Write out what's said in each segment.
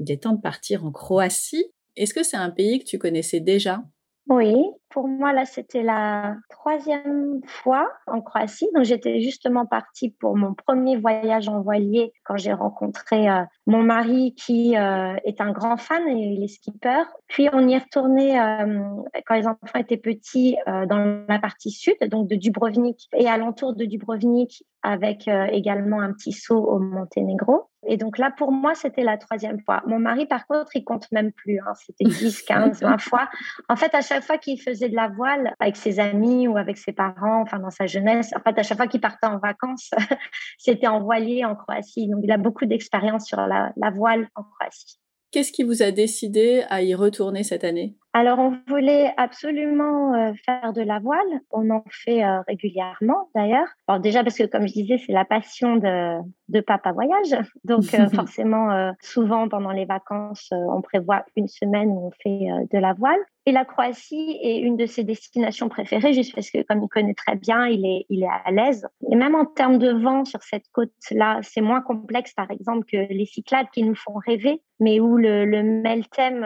il est temps de partir en Croatie. Est-ce que c'est un pays que tu connaissais déjà? Oui, pour moi, là, c'était la troisième fois en Croatie. Donc, j'étais justement partie pour mon premier voyage en voilier quand j'ai rencontré euh, mon mari qui euh, est un grand fan et il est skipper. Puis, on y est retourné euh, quand les enfants étaient petits dans la partie sud, donc de Dubrovnik et alentour de Dubrovnik avec également un petit saut au Monténégro. Et donc là, pour moi, c'était la troisième fois. Mon mari, par contre, il compte même plus. Hein. C'était 10, 15, 20 fois. En fait, à chaque fois qu'il faisait de la voile avec ses amis ou avec ses parents, enfin dans sa jeunesse. En fait, à chaque fois qu'il partait en vacances, c'était en voilier en Croatie. Donc, il a beaucoup d'expérience sur la, la voile en Croatie. Qu'est-ce qui vous a décidé à y retourner cette année? Alors, on voulait absolument euh, faire de la voile. On en fait euh, régulièrement, d'ailleurs. Alors déjà parce que, comme je disais, c'est la passion de, de Papa Voyage. Donc, euh, forcément, souvent pendant les vacances, on prévoit une semaine où on fait de la voile. Et la Croatie est une de ses destinations préférées, juste parce que, comme il connaît très bien, il est, il est à l'aise. Et même en termes de vent sur cette côte-là, c'est moins complexe, par exemple, que les Cyclades qui nous font rêver, mais où le, le Meltem,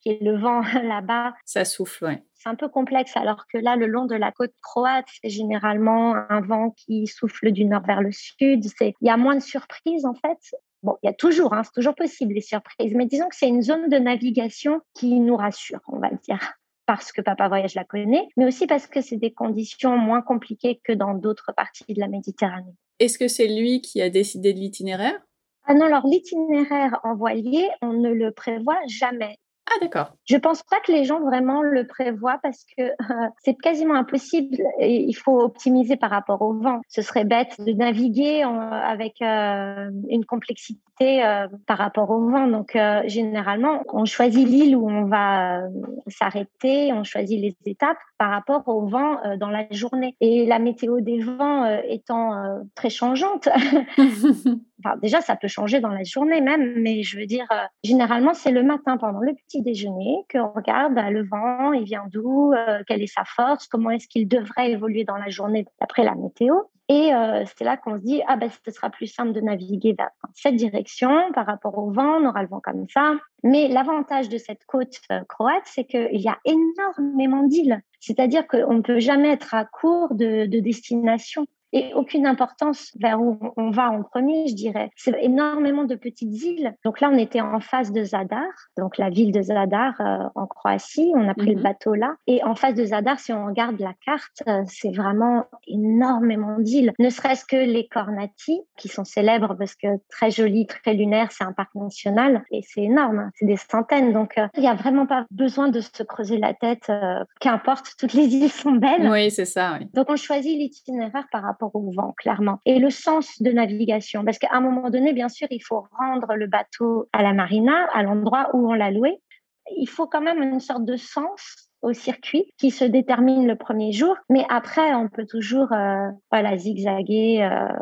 qui est le vent là-bas. Ça souffle, oui. C'est un peu complexe, alors que là, le long de la côte croate, c'est généralement un vent qui souffle du nord vers le sud. Il y a moins de surprises, en fait. Bon, il y a toujours, hein, c'est toujours possible les surprises, mais disons que c'est une zone de navigation qui nous rassure, on va dire parce que Papa Voyage la connaît, mais aussi parce que c'est des conditions moins compliquées que dans d'autres parties de la Méditerranée. Est-ce que c'est lui qui a décidé de l'itinéraire? Ah non, alors l'itinéraire en voilier, on ne le prévoit jamais. Ah d'accord. Je pense pas que les gens vraiment le prévoient parce que euh, c'est quasiment impossible. Il faut optimiser par rapport au vent. Ce serait bête de naviguer avec euh, une complexité euh, par rapport au vent. Donc généralement, on choisit l'île où on va s'arrêter, on choisit les étapes par rapport au vent dans la journée. Et la météo des vents étant très changeante. Déjà, ça peut changer dans la journée même, mais je veux dire, généralement, c'est le matin pendant le petit déjeuner qu'on regarde bah, le vent, il vient d'où, euh, quelle est sa force, comment est-ce qu'il devrait évoluer dans la journée d'après la météo. Et euh, c'est là qu'on se dit, ah ben, ce sera plus simple de naviguer vers cette direction par rapport au vent, on aura le vent comme ça. Mais l'avantage de cette côte euh, croate, c'est qu'il y a énormément d'îles. C'est-à-dire qu'on ne peut jamais être à court de, de destination et aucune importance vers où on va en premier, je dirais. C'est énormément de petites îles. Donc là, on était en face de Zadar, donc la ville de Zadar euh, en Croatie. On a pris le mhm. bateau là. Et en face de Zadar, si on regarde la carte, euh, c'est vraiment énormément d'îles. Ne serait-ce que les Kornati, qui sont célèbres parce que très joli, très lunaire, c'est un parc national. Et c'est énorme, c'est des centaines. Donc euh, il n'y a vraiment pas besoin de se creuser la tête. Qu'importe, toutes les îles sont belles. Oui, c'est ça. Oui. Donc on choisit l'itinéraire par rapport au vent, clairement. Et le sens de navigation, parce qu'à un moment donné, bien sûr, il faut rendre le bateau à la marina, à l'endroit où on l'a loué. Il faut quand même une sorte de sens au circuit qui se détermine le premier jour, mais après on peut toujours euh, voilà zigzaguer, euh,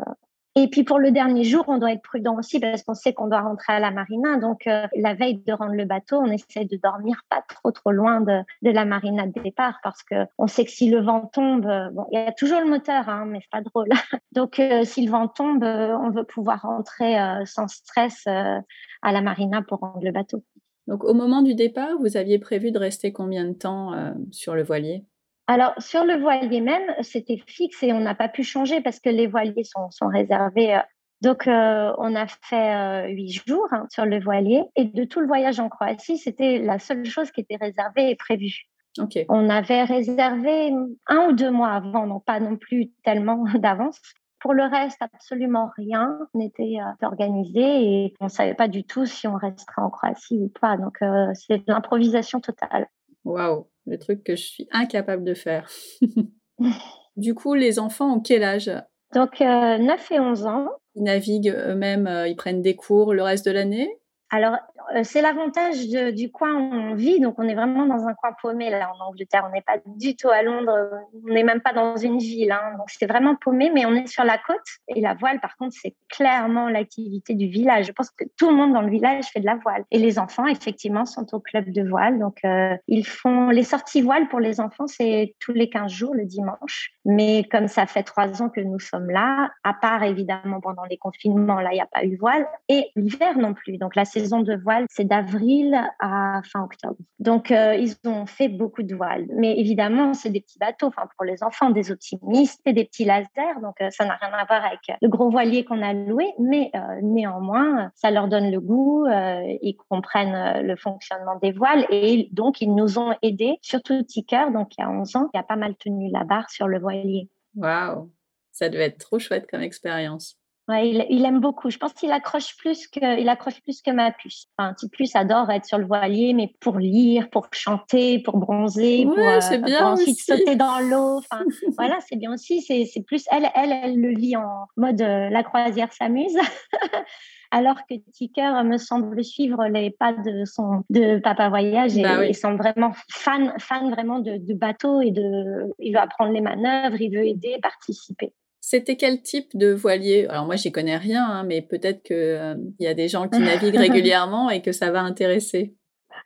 et puis pour le dernier jour, on doit être prudent aussi parce qu'on sait qu'on doit rentrer à la marina. Donc euh, la veille de rendre le bateau, on essaie de dormir pas trop trop loin de, la marina de départ parce que on sait que si le vent tombe, euh, bon, il y a toujours le moteur, hein, mais c'est pas drôle. Donc euh, si le vent tombe, on veut pouvoir rentrer sans stress à la marina pour rendre le bateau. Donc au moment du départ, vous aviez prévu de rester combien de temps sur le voilier? Alors, sur le voilier même, c'était fixe et on n'a pas pu changer parce que les voiliers sont, sont réservés. Euh, donc, euh, on a fait euh, huit jours hein, sur le voilier et de tout le voyage en Croatie, c'était la seule chose qui était réservée et prévue. Okay. On avait réservé un ou deux mois avant, donc pas non plus tellement d'avance. Pour le reste, absolument rien n'était organisé et on ne savait pas du tout si on resterait en Croatie ou pas. Donc, c'est de l'improvisation totale. Waouh le truc que je suis incapable de faire. du coup, les enfants ont quel âge? Donc, 9 euh, et 11 ans. Ils naviguent eux-mêmes, euh, ils prennent des cours le reste de l'année? Alors, c'est l'avantage du coin où on vit. Donc, on est vraiment dans un coin paumé là en Angleterre. On n'est pas du tout à Londres. On n'est même pas dans une ville. Hein. Donc, c'est vraiment paumé, mais on est sur la côte. Et la voile, par contre, c'est clairement l'activité du village. Je pense que tout le monde dans le village fait de la voile. Et les enfants, effectivement, sont au club de voile. Donc, euh, ils font les sorties voile pour les enfants, c'est tous les 15 jours le dimanche. Mais comme ça fait trois ans que nous sommes là, à part évidemment pendant les confinements, là, il n'y a pas eu voile. Et l'hiver non plus. Donc, la saison de voile, c'est d'avril à fin octobre. Donc, euh, ils ont fait beaucoup de voiles. Mais évidemment, c'est des petits bateaux, enfin, pour les enfants, des optimistes et des petits lasers. Donc, euh, ça n'a rien à voir avec le gros voilier qu'on a loué. Mais euh, néanmoins, ça leur donne le goût. ils comprennent le fonctionnement des voiles. Et donc, ils nous ont aidés, surtout Ticker, donc il a 11 ans, qui a pas mal tenu la barre sur le voilier. Waouh Ça devait être trop chouette comme expérience. Ouais, il, aime beaucoup. Je pense qu'il accroche plus que, il accroche plus que ma puce. Enfin, petit puce adore être sur le voilier, mais pour lire, pour chanter, pour bronzer, pour, euh, bien ensuite sauter dans l'eau. Enfin, voilà, c'est bien aussi. C'est plus elle, elle, elle le vit en mode euh, la croisière s'amuse. alors que Ticker me semble suivre les pas de son de Papa Voyage et, bah semble vraiment fan fan vraiment de, de bateau et de il veut apprendre les manœuvres, il veut aider, participer. C'était quel type de voilier? Alors moi, j'y connais rien, hein, mais peut-être qu'il euh, y a des gens qui naviguent régulièrement et que ça va intéresser.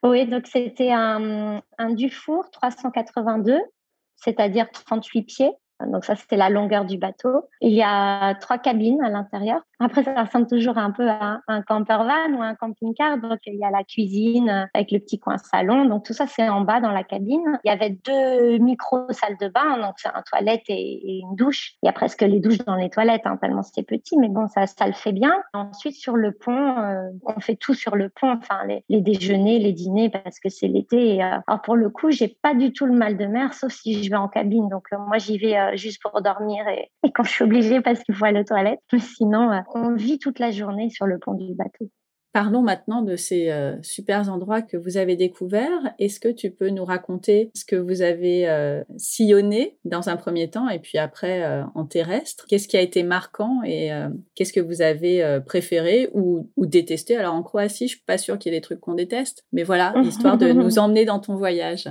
Oui, donc c'était un, un Dufour 382, c'est-à-dire 38 pieds. Donc ça, c'était la longueur du bateau. Il y a trois cabines à l'intérieur. Après, ça ressemble toujours un peu à un camper van ou un camping-car. Donc il y a la cuisine avec le petit coin salon. Donc tout ça, c'est en bas dans la cabine. Il y avait deux micro salles de bain, donc c'est un toilette et, une douche. Il y a presque les douches dans les toilettes, hein, tellement c'était petit, mais bon, ça, ça le fait bien. Ensuite, sur le pont, euh, on fait tout sur le pont, enfin les, déjeuners, les dîners, parce que c'est l'été. Euh, alors pour le coup, j'ai pas du tout le mal de mer, sauf si je vais en cabine. Donc euh, moi, j'y vais juste pour dormir et, quand je suis obligée parce qu'il faut aller aux toilettes. Sinon, euh, on vit toute la journée sur le pont du bateau. Parlons maintenant de ces euh, super endroits que vous avez découverts. Est-ce que tu peux nous raconter ce que vous avez euh, sillonné dans un premier temps et puis après en terrestre? Qu'est-ce qui a été marquant et qu'est-ce que vous avez préféré ou, ou, détesté? Alors en Croatie, je suis pas sûre qu'il y ait des trucs qu'on déteste, mais voilà, histoire de nous emmener dans ton voyage.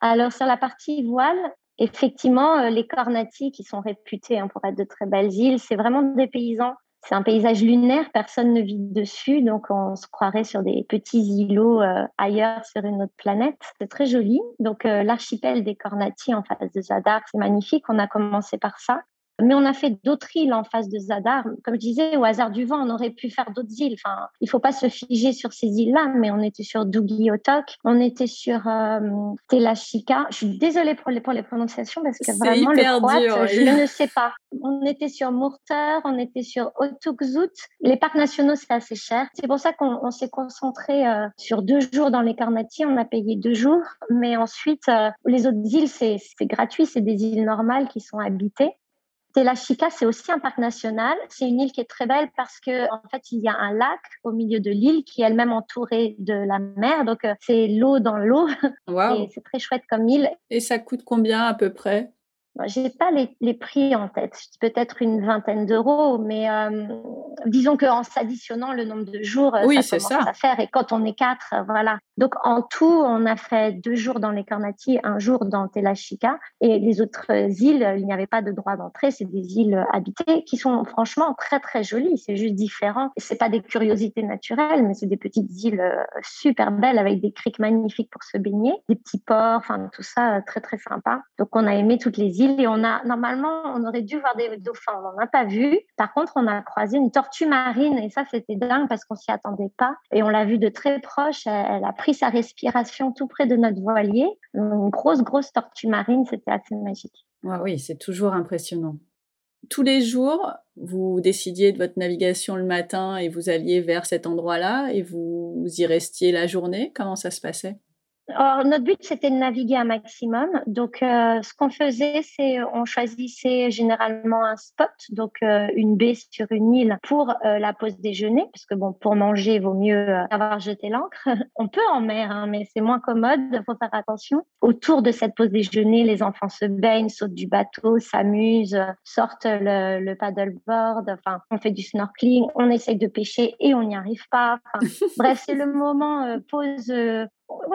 Alors sur la partie voile, Effectivement, euh, les Cornati, qui sont réputés hein, pour être de très belles îles, c'est vraiment des paysans. C'est un paysage lunaire, personne ne vit dessus, donc on se croirait sur des petits îlots euh, ailleurs sur une autre planète. C'est très joli. Donc euh, l'archipel des Cornati en face de Zadar, c'est magnifique. On a commencé par ça. Mais on a fait d'autres îles en face de Zadar. Comme je disais, au hasard du vent, on aurait pu faire d'autres îles. Enfin, il faut pas se figer sur ces îles-là, mais on était sur Otok, on était sur euh, Telashika. Je suis désolée pour les, pour les prononciations parce que vraiment le croate, je ne sais pas. On était sur Murter, on était sur Otukzut. Les parcs nationaux, c'est assez cher. C'est pour ça qu'on s'est concentré euh, sur deux jours dans les Carnati. On a payé deux jours, mais ensuite, euh, les autres îles, c'est gratuit. C'est des îles normales qui sont habitées. Chica, c'est aussi un parc national. C'est une île qui est très belle parce que en fait, il y a un lac au milieu de l'île qui est elle-même entourée de la mer. Donc, euh, c'est l'eau dans l'eau. Wow. c'est très chouette comme île. Et ça coûte combien à peu près? J'ai pas les, les, prix en tête, peut-être une vingtaine d'euros, mais euh, disons qu'en s'additionnant le nombre de jours, oui, ça commence à faire. Et quand on est quatre, euh, voilà. Donc en tout, on a fait deux jours dans les Carnati, un jour dans Telashika, et les autres îles, il n'y avait pas de droit d'entrée. C'est des îles habitées qui sont franchement très très jolies. C'est juste différent. C'est pas des curiosités naturelles, mais c'est des petites îles euh, super belles avec des criques magnifiques pour se baigner, des petits ports, enfin tout ça très très sympa. Donc on a aimé toutes les îles et on a normalement on aurait dû voir des dauphins, on n'en a pas vu. Par contre, on a croisé une tortue marine et ça c'était dingue parce qu'on s'y attendait pas et on l'a vue de très proche. Elle, a pris sa respiration tout près de notre voilier. Une grosse grosse tortue marine, c'était assez magique. oui, c'est toujours impressionnant. Tous les jours, vous décidiez de votre navigation le matin et vous alliez vers cet endroit-là et vous y restiez la journée? Comment ça se passait? Alors, notre but, c'était de naviguer un maximum. Donc, euh, ce qu'on faisait, c'est on choisissait généralement un spot, donc euh, une baie sur une île pour euh, la pause déjeuner, parce que bon, pour manger, il vaut mieux avoir jeté l'ancre. on peut en mer, hein, mais c'est moins commode, il faut faire attention. Autour de cette pause déjeuner, les enfants se baignent, sautent du bateau, s'amusent, sortent le, le paddleboard, enfin, on fait du snorkeling, on essaye de pêcher et on n'y arrive pas. bref, c'est le moment pause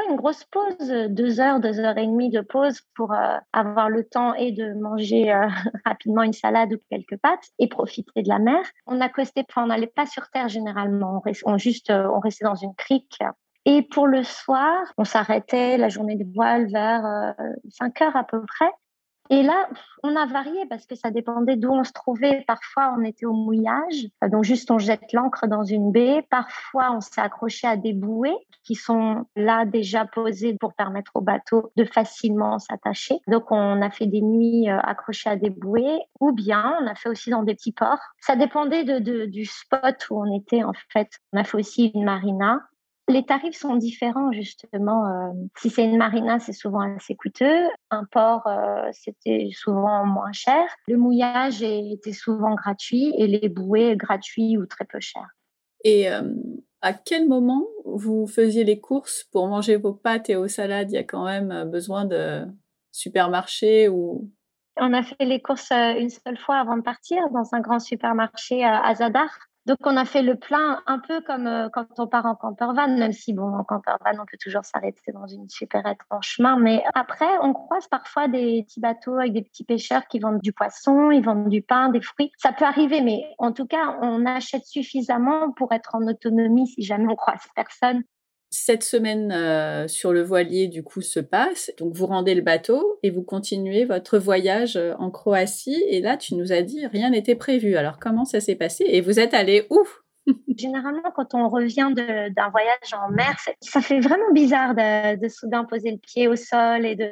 une grosse pause, deux heures, deux heures et demie de pause pour euh, avoir le temps et de manger euh, rapidement une salade ou quelques pâtes et profiter de la mer. On accostait, on n'allait pas sur terre généralement, on, juste, euh, on restait dans une crique. Et pour le soir, on s'arrêtait la journée de voile vers 5 heures à peu près. Et là, on a varié parce que ça dépendait d'où on se trouvait. Parfois, on était au mouillage, donc juste on jette l'ancre dans une baie. Parfois, on s'est accroché à des bouées qui sont là déjà posées pour permettre au bateau de facilement s'attacher. Donc, on a fait des nuits euh, accrochées à des bouées ou bien on a fait aussi dans des petits ports. Ça dépendait de, du spot où on était en fait. On a fait aussi une marina les tarifs sont différents justement. Euh, si c'est une marina, c'est souvent assez coûteux. Un port, euh, c'était souvent moins cher. Le mouillage était souvent gratuit et les bouées gratuits ou très peu chers. Et euh, à quel moment vous faisiez les courses pour manger vos pâtes et vos salades? Il y a quand même besoin de supermarché ou? On a fait les courses une seule fois avant de partir dans un grand supermarché à Zadar. Donc, on a fait le plein un peu comme euh, quand on part en campervan, même si, bon, en campervan, on peut toujours s'arrêter dans une supérette en chemin. Mais après, on croise parfois des petits bateaux avec des petits pêcheurs qui vendent du poisson, ils vendent du pain, des fruits. Ça peut arriver, mais en tout cas, on achète suffisamment pour être en autonomie si jamais on croise personne cette semaine euh, sur le voilier, du coup, se passe. Donc, vous rendez le bateau et vous continuez votre voyage euh, en Croatie. Et là, tu nous as dit, rien n'était prévu. Alors, comment ça s'est passé? Et vous êtes allé où? Généralement, quand on revient d'un voyage en mer, ça fait vraiment bizarre de, de soudain poser le pied au sol et de...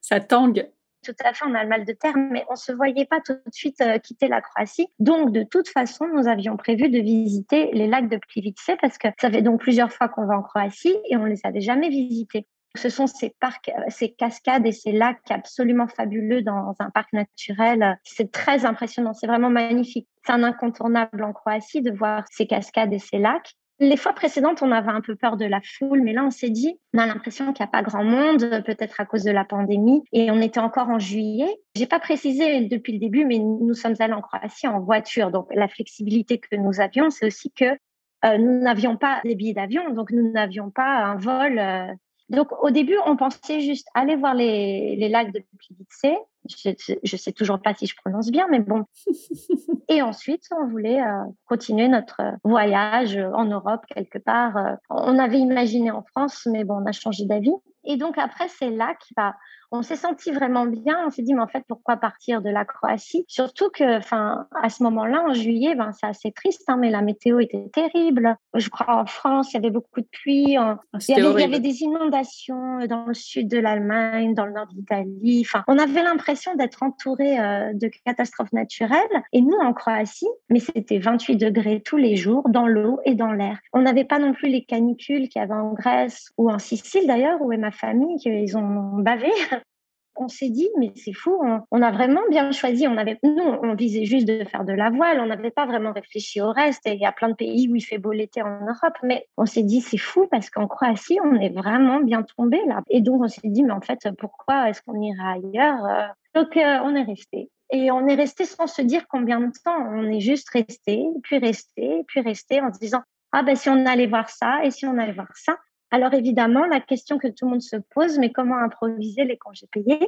Ça tangue tout à fait, on a le mal de terre, mais on ne se voyait pas tout de suite euh, quitter la Croatie. Donc, de toute façon, nous avions prévu de visiter les lacs de Plivice parce que ça fait donc plusieurs fois qu'on va en Croatie et on ne les avait jamais visités. Ce sont ces parcs, euh, ces cascades et ces lacs absolument fabuleux dans un parc naturel. C'est très impressionnant, c'est vraiment magnifique. C'est un incontournable en Croatie de voir ces cascades et ces lacs. Les fois précédentes, on avait un peu peur de la foule, mais là, on s'est dit, on a l'impression qu'il n'y a pas grand monde, peut-être à cause de la pandémie, et on était encore en juillet. J'ai pas précisé depuis le début, mais nous sommes allés en Croatie en voiture. Donc, la flexibilité que nous avions, c'est aussi que euh, nous n'avions pas des billets d'avion, donc nous n'avions pas un vol euh, donc, au début, on pensait juste aller voir les, les lacs de Plivice. Je, ne sais toujours pas si je prononce bien, mais bon. Et ensuite, on voulait euh, continuer notre voyage en Europe quelque part. Euh, on avait imaginé en France, mais bon, on a changé d'avis. Et donc après, c'est là va on s'est senti vraiment bien. On s'est dit, mais en fait, pourquoi partir de la Croatie? Surtout que, enfin, à ce moment-là, en juillet, ben, c'est assez triste, hein, mais la météo était terrible. Je crois en France, il y avait beaucoup de pluie. Ah, il, y avait, des inondations dans le sud de l'Allemagne, dans le nord d'Italie. Enfin, on avait l'impression d'être entouré euh, de catastrophes naturelles. Et nous, en Croatie, mais c'était 28 degrés tous les jours, dans l'eau et dans l'air. On n'avait pas non plus les canicules qu'il y avait en Grèce ou en Sicile d'ailleurs, où est ma famille, qu'ils ont bavé on s'est dit, mais c'est fou, on, a vraiment bien choisi. On avait, nous, on visait juste de faire de la voile, on n'avait pas vraiment réfléchi au reste. Et il y a plein de pays où il fait beau l'été en Europe, mais on s'est dit, c'est fou parce qu'en Croatie, on est vraiment bien tombé là. Et donc, on s'est dit, mais en fait, pourquoi est-ce qu'on ira ailleurs euh? Donc, euh, on est resté. Et on est resté sans se dire combien de temps. On est juste resté, puis resté, puis resté en se disant, ah ben si on allait voir ça, et si on allait voir ça. Alors évidemment, la question que tout le monde se pose, mais comment improviser les congés payés?